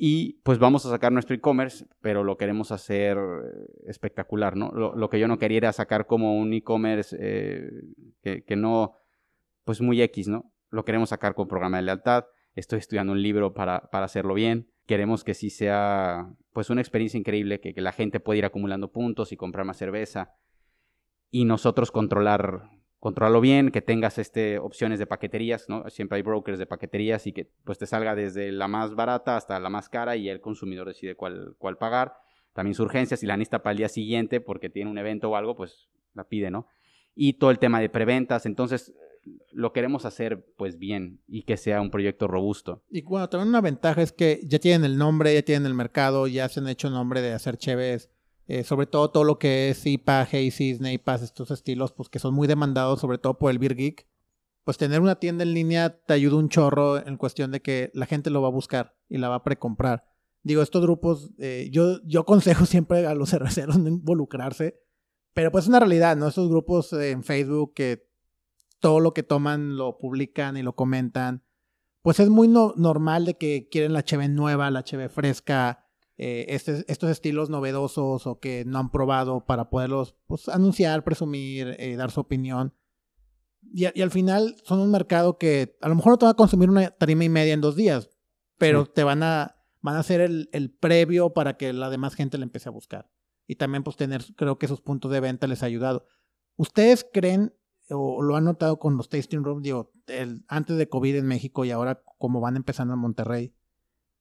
Y pues vamos a sacar nuestro e-commerce, pero lo queremos hacer eh, espectacular, ¿no? Lo, que yo no quería era sacar como un e-commerce eh, que, no, pues muy X, ¿no? Lo queremos sacar con programa de lealtad. Estoy estudiando un libro para, hacerlo bien. Queremos que sí sea, pues una experiencia increíble, que, la gente pueda ir acumulando puntos y comprar más cerveza. Y nosotros controlar controlarlo bien, que tengas este, opciones de paqueterías, ¿no? Siempre hay brokers de paqueterías y que pues te salga desde la más barata hasta la más cara y el consumidor decide cuál, cuál pagar. También su urgencia, si la necesita para el día siguiente porque tiene un evento o algo, pues la pide, ¿no? Y todo el tema de preventas, entonces lo queremos hacer pues bien y que sea un proyecto robusto. Y bueno, también una ventaja es que ya tienen el nombre, ya tienen el mercado, ya se han hecho nombre de hacer chéves eh, sobre todo todo lo que es IPA, Hazy, Neipas, estos estilos, pues que son muy demandados, sobre todo por el Beer Geek. Pues tener una tienda en línea te ayuda un chorro en cuestión de que la gente lo va a buscar y la va a precomprar. Digo, estos grupos, eh, yo, yo aconsejo siempre a los cerveceros no involucrarse, pero pues es una realidad, ¿no? Estos grupos en Facebook que todo lo que toman lo publican y lo comentan, pues es muy normal de que quieren la HB nueva, la HB fresca, eh, este, estos estilos novedosos o que no han probado para poderlos pues, anunciar, presumir, eh, dar su opinión. Y, al final son un mercado que a lo mejor no te va a consumir una tarima y media en dos días, pero te van a, van a hacer el, el, previo para que la demás gente le empiece a buscar. Y también pues tener, creo que esos puntos de venta les ha ayudado. ¿Ustedes creen o lo han notado con los tasting rooms, digo, el, antes de COVID en México y ahora como van empezando en Monterrey?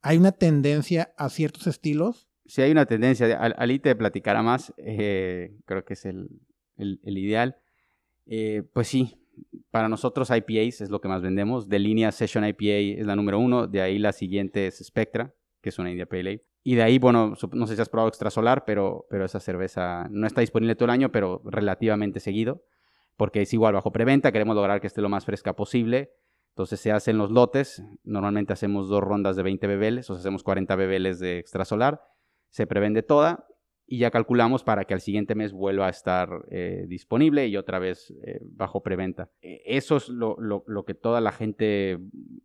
¿Hay una tendencia a ciertos estilos? Sí, hay una tendencia. Ali te platicará más. Eh, creo que es el, ideal. Eh, pues sí, para nosotros IPAs es lo que más vendemos. De línea Session IPA es la número uno. De ahí la siguiente es Spectra, que es una India Pale Ale. Y de ahí, bueno, no sé si has probado Extrasolar, pero, pero esa cerveza no está disponible todo el año, pero relativamente seguido. Porque es igual bajo preventa. Queremos lograr que esté lo más fresca posible. Entonces se hacen los lotes, normalmente hacemos dos rondas de 20 bebeles, o sea, hacemos 40 bebeles de extrasolar, se prevende toda y ya calculamos para que al siguiente mes vuelva a estar eh, disponible y otra vez eh, bajo preventa. E, eso es lo, que toda la gente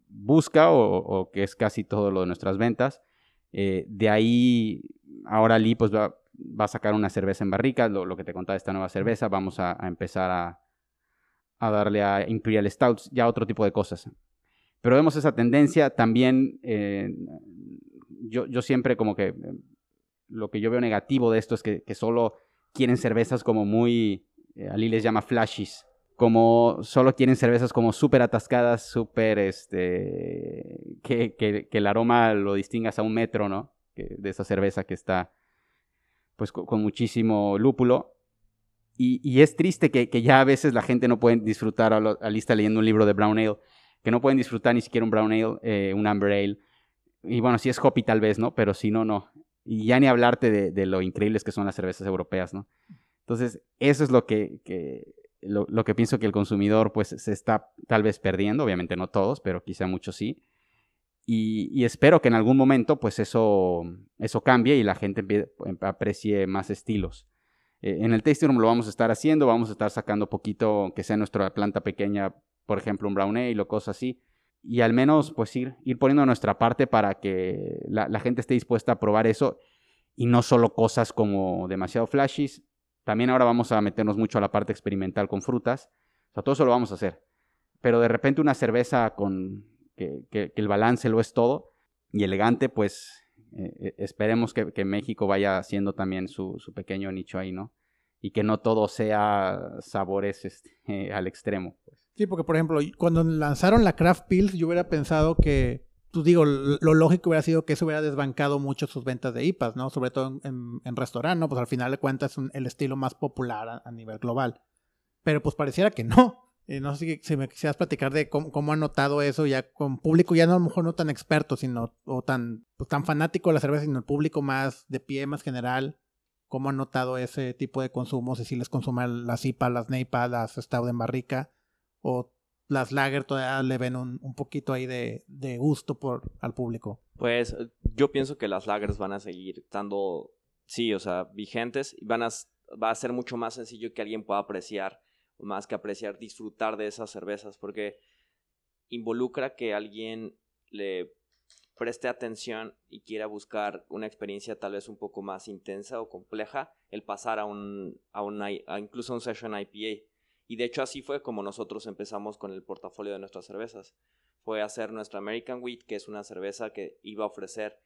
busca o, que es casi todo lo de nuestras ventas. Eh, de ahí, ahora Lee pues va, a sacar una cerveza en barricas, lo, que te contaba esta nueva cerveza, vamos a empezar a, a darle a Imperial Stouts, ya otro tipo de cosas. Pero vemos esa tendencia también, eh, yo, yo, siempre como que lo que yo veo negativo de esto es que, solo quieren cervezas como muy, eh, Ali les llama flashes, como solo quieren cervezas como súper atascadas, súper, este, que, que, el aroma lo distingas a un metro, ¿no? de esa cerveza que está, pues, con muchísimo lúpulo Y, es triste que, ya a veces la gente no puede disfrutar, a, la lista leyendo un libro de Brown Ale, que no pueden disfrutar ni siquiera un Brown Ale, eh, un Amber Ale. Y bueno, si es Hoppy tal vez, ¿no? Pero si no, no. Y ya ni hablarte de, lo increíbles que son las cervezas europeas, ¿no? Entonces, eso es lo que, lo, que pienso que el consumidor pues se está tal vez perdiendo, obviamente no todos, pero quizá muchos sí. Y, espero que en algún momento pues eso, eso cambie y la gente aprecie más estilos. Eh, en el tasting room lo vamos a estar haciendo, vamos a estar sacando poquito, que sea nuestra planta pequeña, por ejemplo un brown ale o cosas así. Y al menos pues ir, ir poniendo nuestra parte para que la, gente esté dispuesta a probar eso y no solo cosas como demasiado flashes, también ahora vamos a meternos mucho a la parte experimental con frutas. O todo eso lo vamos a hacer. Pero de repente una cerveza con que, el balance lo es todo y elegante, pues eh, eh, esperemos que, México vaya haciendo también su, pequeño nicho ahí, ¿no? Y que no todo sea sabores este, al extremo. Pues. Sí, porque por ejemplo, cuando lanzaron la Craft Pills, yo hubiera pensado que pues digo, lo lógico hubiera sido que eso hubiera desbancado mucho sus ventas de IPAs, ¿no? Sobre todo en, restaurante, ¿no? Pues al final de cuentas es el estilo más popular a, nivel global. Pero pues pareciera que no. Eh, no sé si me quisieras platicar de cómo, cómo han notado eso ya con público, ya no a lo mejor no tan experto, sino o tan, pues, tan fanático de la cerveza, sino el público más de pie, más general. ¿Cómo han notado ese tipo de consumos? Y si les consumen las IPAs, las NEIPA, las Stout en barrica, o las lager todavía le ven un, un poquito ahí de, de, gusto por, al público. Pues yo pienso que las lagers van a seguir estando, sí, o sea, vigentes y van a, va a ser mucho más sencillo que alguien pueda apreciar, más que apreciar, disfrutar de esas cervezas, porque involucra que alguien le preste atención y quiera buscar una experiencia tal vez un poco más intensa o compleja, el pasar a un, a, un, incluso un session IPA y de hecho así fue como nosotros empezamos con el portafolio de nuestras cervezas. Fue hacer nuestra American Wheat, que es una cerveza que iba a ofrecer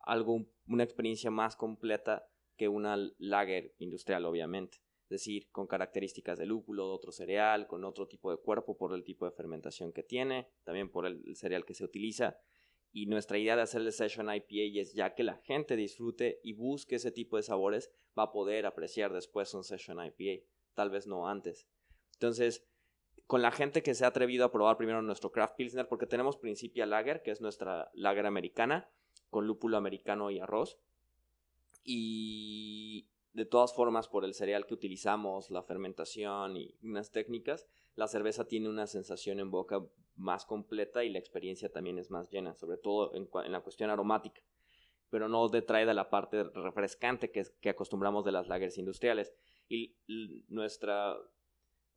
algo, una experiencia más completa que una lager industrial, obviamente. Decir, con características de lúpulo, de otro cereal, con otro tipo de cuerpo por el tipo de fermentación que tiene, también por el cereal que se utiliza. Y nuestra idea de hacer el Session IPA es ya que la gente disfrute y busque ese tipo de sabores, va a poder apreciar después un Session IPA, tal vez no antes. Entonces, con la gente que se ha atrevido a probar primero nuestro Craft Pilsner, porque tenemos Principia Lager, que es nuestra lager americana, con lúpulo americano y arroz. Y de todas formas, por el cereal que utilizamos, la fermentación y unas técnicas, la cerveza tiene una sensación en boca más completa y la experiencia también es más llena, sobre todo en, la cuestión aromática. Pero no detrae de la parte refrescante que, que acostumbramos de las lagers industriales. Y nuestra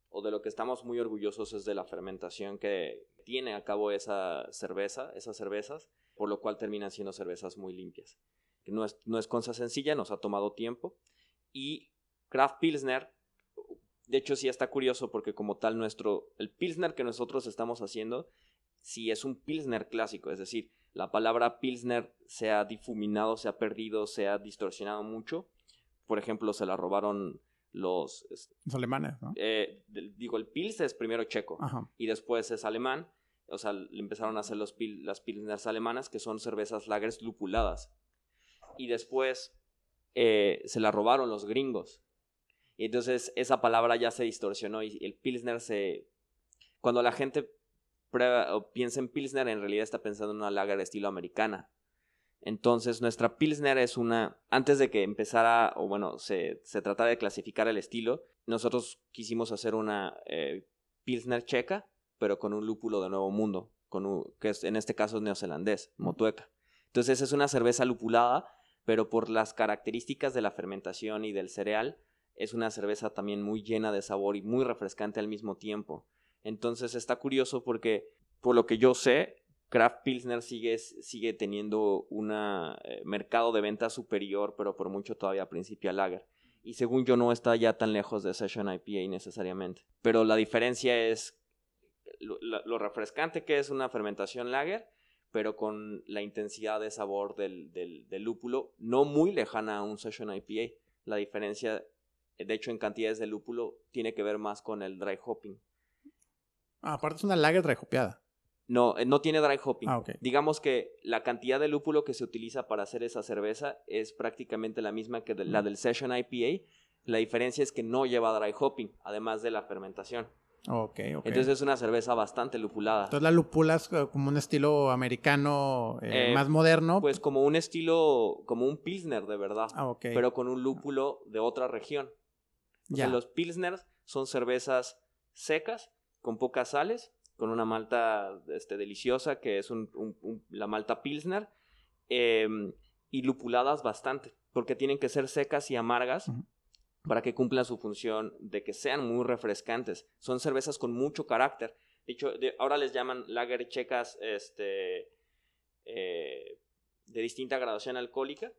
o de lo que estamos muy orgullosos es de la fermentación que tiene a cabo esa cerveza, esas cervezas, por lo cual terminan siendo cervezas muy limpias. No es, no es cosa sencilla, nos ha tomado tiempo. Y Craft Pilsner, de hecho sí está curioso porque como tal nuestro, el Pilsner que nosotros estamos haciendo, sí es un Pilsner clásico, es decir, la palabra Pilsner se ha difuminado, se ha perdido, se ha distorsionado mucho. Por ejemplo, se la robaron los... los alemanes, ¿no? Eh, digo, el Pils es primero checo y después es alemán. O sea, le empezaron a hacer los las Pilsners alemanas, que son cervezas lagers lupuladas. Y después eh, se la robaron los gringos. Y entonces esa palabra ya se distorsionó y el Pilsner se... Cuando la gente prueba, o piensa en Pilsner, en realidad está pensando en una lager estilo americana. Entonces, nuestra Pilsner es una. Antes de que empezara, o bueno, se, se tratara de clasificar el estilo, nosotros quisimos hacer una eh, Pilsner checa, pero con un lúpulo de Nuevo Mundo, con que es, en este caso es neozelandés, motueca. Entonces, es una cerveza lupulada, pero por las características de la fermentación y del cereal, es una cerveza también muy llena de sabor y muy refrescante al mismo tiempo. Entonces, está curioso porque, por lo que yo sé, Craft Pilsner sigue, sigue teniendo un eh, mercado de venta superior, pero por mucho todavía Principia Lager. Y según yo no está ya tan lejos de Session IPA necesariamente. Pero la diferencia es lo, refrescante que es una fermentación lager, pero con la intensidad de sabor del, del, del, lúpulo no muy lejana a un Session IPA. La diferencia, de hecho, en cantidades de lúpulo tiene que ver más con el dry hopping. Ah, aparte es una lager dry hopeada. No, eh, no tiene dry hopping. Ah, Digamos que la cantidad de lúpulo que se utiliza para hacer esa cerveza es prácticamente la misma que la del Session IPA, La diferencia es que no lleva dry hopping, además de la fermentación. Ok, ok. Entonces es una cerveza bastante lupulada. Entonces la lupula es como un estilo americano eh, más moderno. Pues como un estilo, como un pilsner de verdad. Ah, ok. Pero con un lúpulo de otra región. O sea, los pilsners son cervezas secas, con pocas sales, con una malta este, deliciosa que es la malta pilsner. Em, y lupuladas bastante, porque tienen que ser secas y amargas para que cumplan su función de que sean muy refrescantes. Son cervezas con mucho carácter. De hecho, ahora les llaman lager checas este, eh, de distinta graduación alcohólica,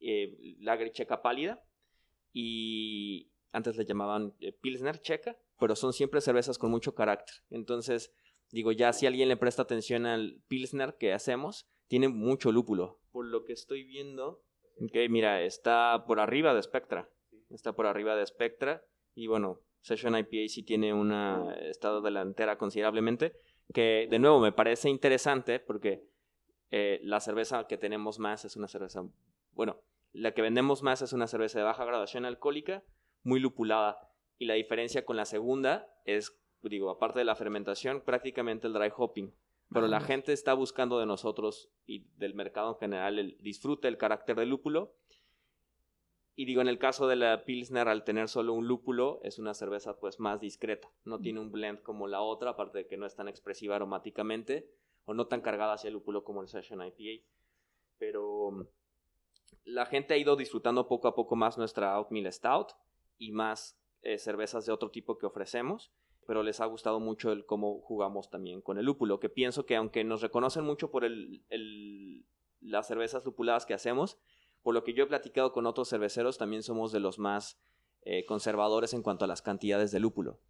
eh, lager checa pálida, y antes le llamaban eh, pilsner checa, pero son siempre cervezas con mucho carácter. Entonces, digo, ya si alguien le presta atención al pilsner que hacemos, tiene mucho lúpulo. Por lo que estoy viendo, mira, está por arriba de Spectra. Está por arriba de Spectra. Y bueno, Session IPA sí tiene una estado delantera considerablemente. Que de nuevo me parece interesante porque eh, la cerveza que tenemos más es una cerveza. Bueno, la que vendemos más es una cerveza de baja graduación alcohólica, muy lupulada. Y la diferencia con la segunda es, digo, aparte de la fermentación, prácticamente el dry hopping pero la gente está buscando de nosotros y del mercado en general el disfrute el carácter del lúpulo. Y digo, en el caso de la Pilsner, al tener solo un lúpulo, es una cerveza pues más discreta. No tiene un blend como la otra, aparte de que no es tan expresiva aromáticamente o no tan cargada hacia el lúpulo como el Session IPA. Pero mm, la gente ha ido disfrutando poco a poco más nuestra Oatmeal Stout y más eh, cervezas de otro tipo que ofrecemos pero les ha gustado mucho el cómo jugamos también con el lúpulo, que pienso que aunque nos reconocen mucho por el, las cervezas lupuladas que hacemos, por lo que yo he platicado con otros cerveceros, también somos de los más eh, conservadores en cuanto a las cantidades de lúpulo.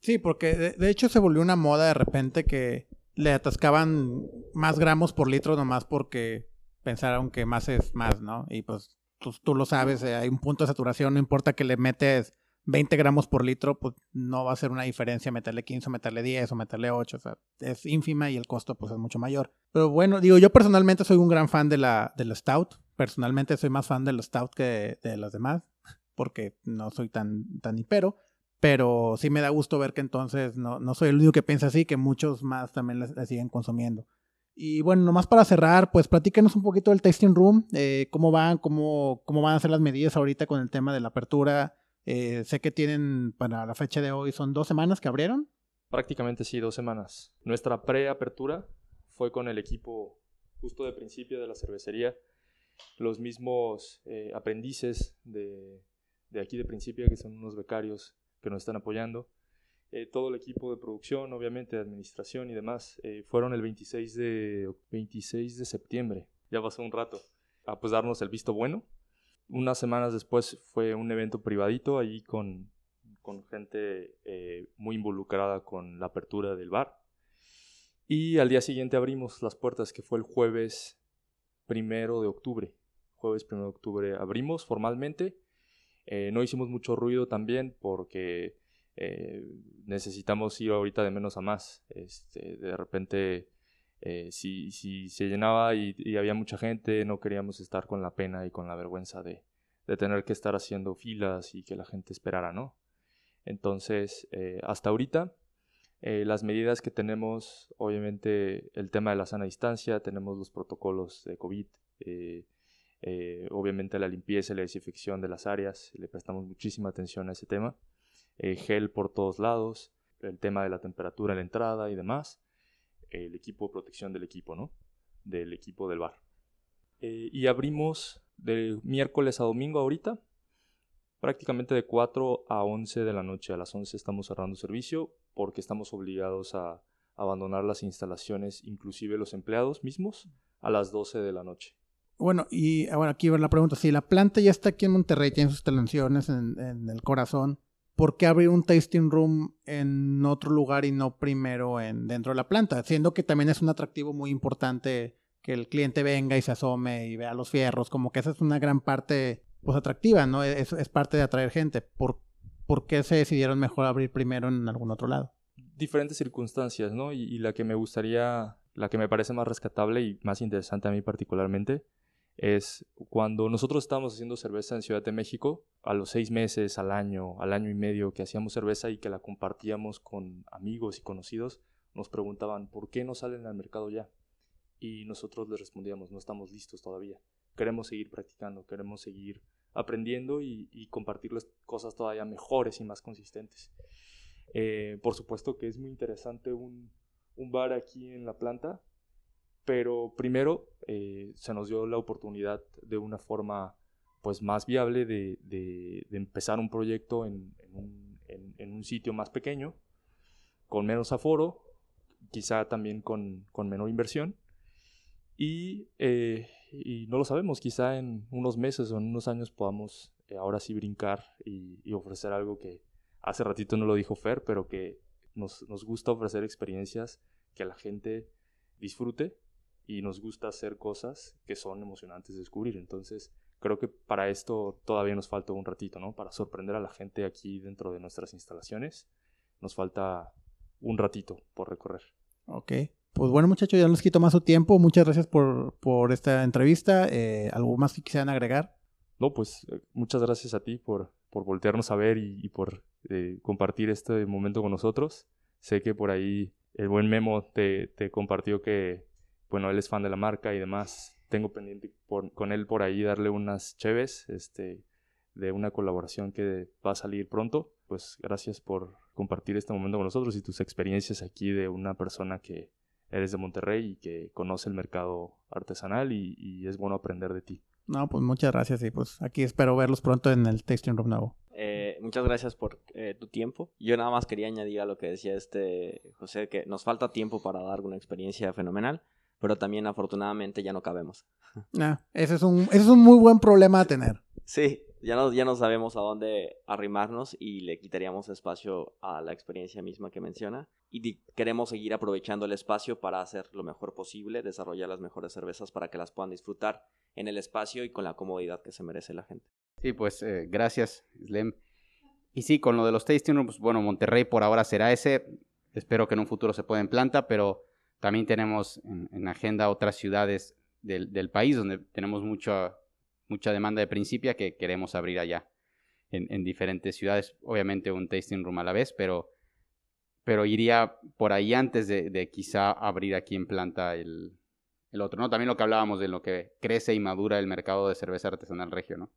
Sí, porque de, hecho se volvió una moda de repente que le atascaban más gramos por litro nomás porque pensaron que más es más, ¿no? Y pues tú, tú lo sabes, eh, hay un punto de saturación, no importa que le metes 20 gramos por litro, pues no va a ser una diferencia meterle 15 o meterle 10 o meterle 8, o sea, es ínfima y el costo pues es mucho mayor. Pero bueno, digo, yo personalmente soy un gran fan de la, de la Stout, personalmente soy más fan de la Stout que de, las demás, porque no soy tan, tan hipero, pero sí me da gusto ver que entonces no, no soy el único que piensa así, que muchos más también la, siguen consumiendo. Y bueno, nomás para cerrar, pues platíquenos un poquito del tasting room, eh, cómo van, cómo, cómo van a ser las medidas ahorita con el tema de la apertura, eh, sé que tienen para la fecha de hoy, son dos semanas que abrieron. Prácticamente sí, dos semanas. Nuestra preapertura fue con el equipo justo de principio de la cervecería, los mismos eh, aprendices de, aquí de principio, que son unos becarios que nos están apoyando. Eh, todo el equipo de producción, obviamente, de administración y demás, fueron el 26 de, 26 de septiembre, ya pasó un rato, a pues darnos el visto bueno unas semanas después fue un evento privadito ahí con, con gente eh, muy involucrada con la apertura del bar. Y al día siguiente abrimos las puertas, que fue el jueves primero de octubre. Jueves primero de octubre abrimos formalmente. Eh, no hicimos mucho ruido también porque eh, necesitamos ir ahorita de menos a más. Este, de repente eh, si, si, se llenaba y, había mucha gente, no queríamos estar con la pena y con la vergüenza de, de tener que estar haciendo filas y que la gente esperara, ¿no? Entonces, hasta ahorita, eh, las medidas que tenemos, obviamente el tema de la sana distancia, tenemos los protocolos de COVID, obviamente la limpieza y la desinfección de las áreas, le prestamos muchísima atención a ese tema, gel por todos lados, el tema de la temperatura en la entrada y demás el equipo de protección del equipo, ¿no? Del equipo del bar. Eh, y abrimos de miércoles a domingo ahorita, prácticamente de 4 a 11 de la noche. A las 11 estamos cerrando servicio porque estamos obligados a abandonar las instalaciones, inclusive los empleados mismos, a las 12 de la noche. Bueno, y ah, bueno, aquí va la pregunta. Si la planta ya está aquí en Monterrey, tiene sus instalaciones en el corazón, ¿por qué abrir un tasting room en otro lugar y no primero en, dentro de la planta? Siendo que también es un atractivo muy importante que el cliente venga y se asome y vea los fierros, como que esa es una gran parte pues atractiva, ¿no? Es, es parte de atraer gente. ¿Por, ¿Por qué se decidieron mejor abrir primero en algún otro lado? Diferentes circunstancias, ¿no? Y, la que me gustaría, la que me parece más rescatable y más interesante a mí particularmente, es cuando nosotros estábamos haciendo cerveza en Ciudad de México, a los seis meses, al año, al año y medio que hacíamos cerveza y que la compartíamos con amigos y conocidos, nos preguntaban, ¿por qué no salen al mercado ya? Y nosotros les respondíamos, no estamos listos todavía. Queremos seguir practicando, queremos seguir aprendiendo y, compartirles cosas todavía mejores y más consistentes. Eh, por supuesto que es muy interesante un, bar aquí en la planta pero primero eh, se nos dio la oportunidad de una forma pues más viable de, empezar un proyecto en, en, un, en, un, sitio más pequeño, con menos aforo, quizá también con, con menor inversión. Y, eh, y, no lo sabemos, quizá en unos meses o en unos años podamos eh, ahora sí brincar y, y, ofrecer algo que hace ratito no lo dijo Fer, pero que nos, nos gusta ofrecer experiencias que la gente disfrute y nos gusta hacer cosas que son emocionantes de descubrir. Entonces, creo que para esto todavía nos falta un ratito, ¿no? Para sorprender a la gente aquí dentro de nuestras instalaciones, nos falta un ratito por recorrer. Ok. Pues bueno, muchachos, ya no les quito más su tiempo. Muchas gracias por, por esta entrevista. Eh, ¿Algo más que quisieran agregar? No, pues eh, muchas gracias a ti por, por voltearnos a ver y, por eh, compartir este momento con nosotros. Sé que por ahí el buen Memo te, te compartió que bueno, él es fan de la marca y demás. Tengo pendiente con él por ahí darle unas cheves, este, de una colaboración que va a salir pronto. Pues gracias por compartir este momento con nosotros y tus experiencias aquí de una persona que eres de Monterrey y que conoce el mercado artesanal y, es bueno aprender de ti. No, pues muchas gracias y pues aquí espero verlos pronto en el Tasting Room nuevo. Eh, muchas gracias por eh, tu tiempo. Yo nada más quería añadir a lo que decía este José, que nos falta tiempo para dar una experiencia fenomenal pero también afortunadamente ya no cabemos. Ah, ese, es un, ese es un muy buen problema a tener. Sí, ya no, ya no sabemos a dónde arrimarnos y le quitaríamos espacio a la experiencia misma que menciona. Y queremos seguir aprovechando el espacio para hacer lo mejor posible, desarrollar las mejores cervezas para que las puedan disfrutar en el espacio y con la comodidad que se merece la gente. Sí, pues eh, gracias, Slem. Y sí, con lo de los tasting rooms, bueno, Monterrey por ahora será ese. Espero que en un futuro se pueda en planta, pero también tenemos en, agenda otras ciudades del, país donde tenemos mucha, mucha demanda de principia que queremos abrir allá en, diferentes ciudades. Obviamente un tasting room a la vez, pero, pero iría por ahí antes de, quizá abrir aquí en planta el, otro. ¿no? También lo que hablábamos de lo que crece y madura el mercado de cerveza artesanal regio. ¿no?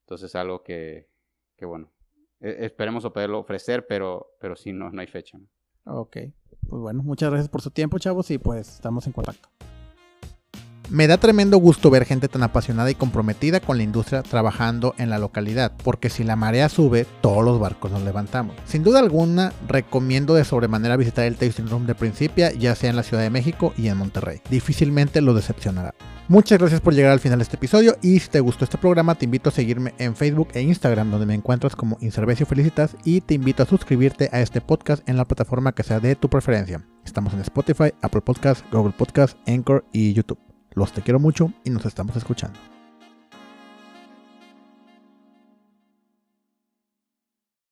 Entonces algo que, que bueno, e, esperemos poderlo ofrecer, pero, pero sí, no, no hay fecha. Ok. Pues bueno, muchas gracias por su tiempo, chavos, y pues estamos en contacto. Me da tremendo gusto ver gente tan apasionada y comprometida con la industria trabajando en la localidad, porque si la marea sube, todos los barcos nos levantamos. Sin duda alguna, recomiendo de sobremanera visitar el Tasting Room de Principia, ya sea en la Ciudad de México y en Monterrey. Difícilmente lo decepcionará. Muchas gracias por llegar al final de este episodio y si te gustó este programa te invito a seguirme en Facebook e Instagram donde me encuentras como Inservecio Felicitas y te invito a suscribirte a este podcast en la plataforma que sea de tu preferencia. Estamos en Spotify, Apple Podcasts, Google Podcasts, Anchor y YouTube. Los te quiero mucho y nos estamos escuchando.